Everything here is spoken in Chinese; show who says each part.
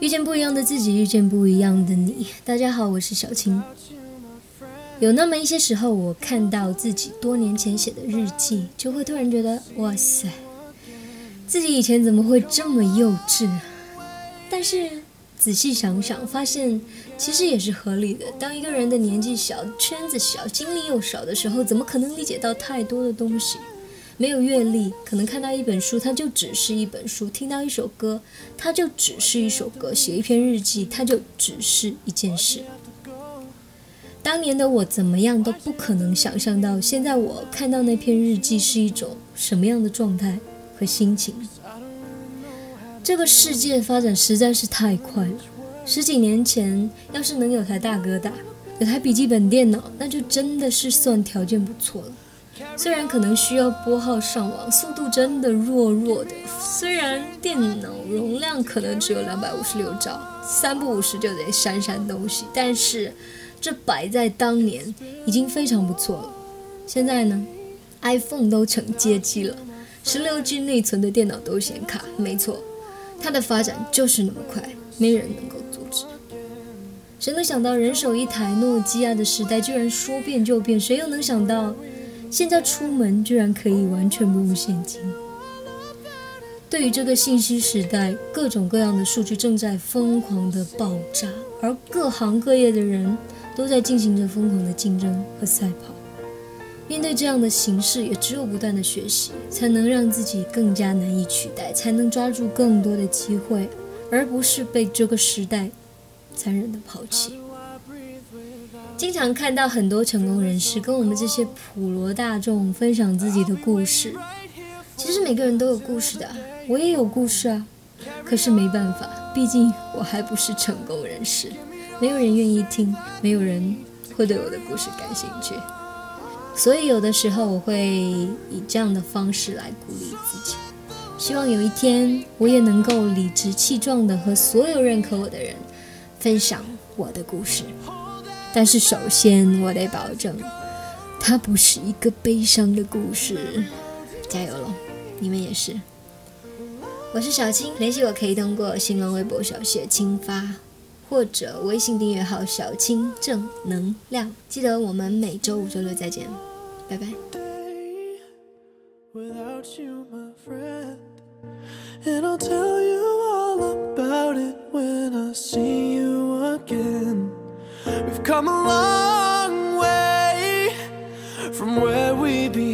Speaker 1: 遇见不一样的自己，遇见不一样的你。大家好，我是小青。有那么一些时候，我看到自己多年前写的日记，就会突然觉得，哇塞，自己以前怎么会这么幼稚？但是仔细想想，发现其实也是合理的。当一个人的年纪小、圈子小、经历又少的时候，怎么可能理解到太多的东西？没有阅历，可能看到一本书，它就只是一本书；听到一首歌，它就只是一首歌；写一篇日记，它就只是一件事。当年的我怎么样都不可能想象到，现在我看到那篇日记是一种什么样的状态和心情。这个世界发展实在是太快了。十几年前，要是能有台大哥大，有台笔记本电脑，那就真的是算条件不错了。虽然可能需要拨号上网，速度真的弱弱的。虽然电脑容量可能只有两百五十六兆，三不五时就得删删东西，但是这摆在当年已经非常不错了。现在呢，iPhone 都成街机了，十六 G 内存的电脑都显卡。没错，它的发展就是那么快，没人能够阻止。谁能想到人手一台诺基亚的时代居然说变就变？谁又能想到？现在出门居然可以完全不用现金。对于这个信息时代，各种各样的数据正在疯狂的爆炸，而各行各业的人都在进行着疯狂的竞争和赛跑。面对这样的形势，也只有不断的学习，才能让自己更加难以取代，才能抓住更多的机会，而不是被这个时代残忍的抛弃。经常看到很多成功人士跟我们这些普罗大众分享自己的故事。其实每个人都有故事的，我也有故事啊。可是没办法，毕竟我还不是成功人士，没有人愿意听，没有人会对我的故事感兴趣。所以有的时候我会以这样的方式来鼓励自己，希望有一天我也能够理直气壮地和所有认可我的人分享我的故事。但是首先，我得保证，它不是一个悲伤的故事。加油喽，你们也是。我是小青，联系我可以通过新浪微博小写青发，或者微信订阅号小青正能量。记得我们每周五、周六再见，拜拜。We've come a long way from where we began.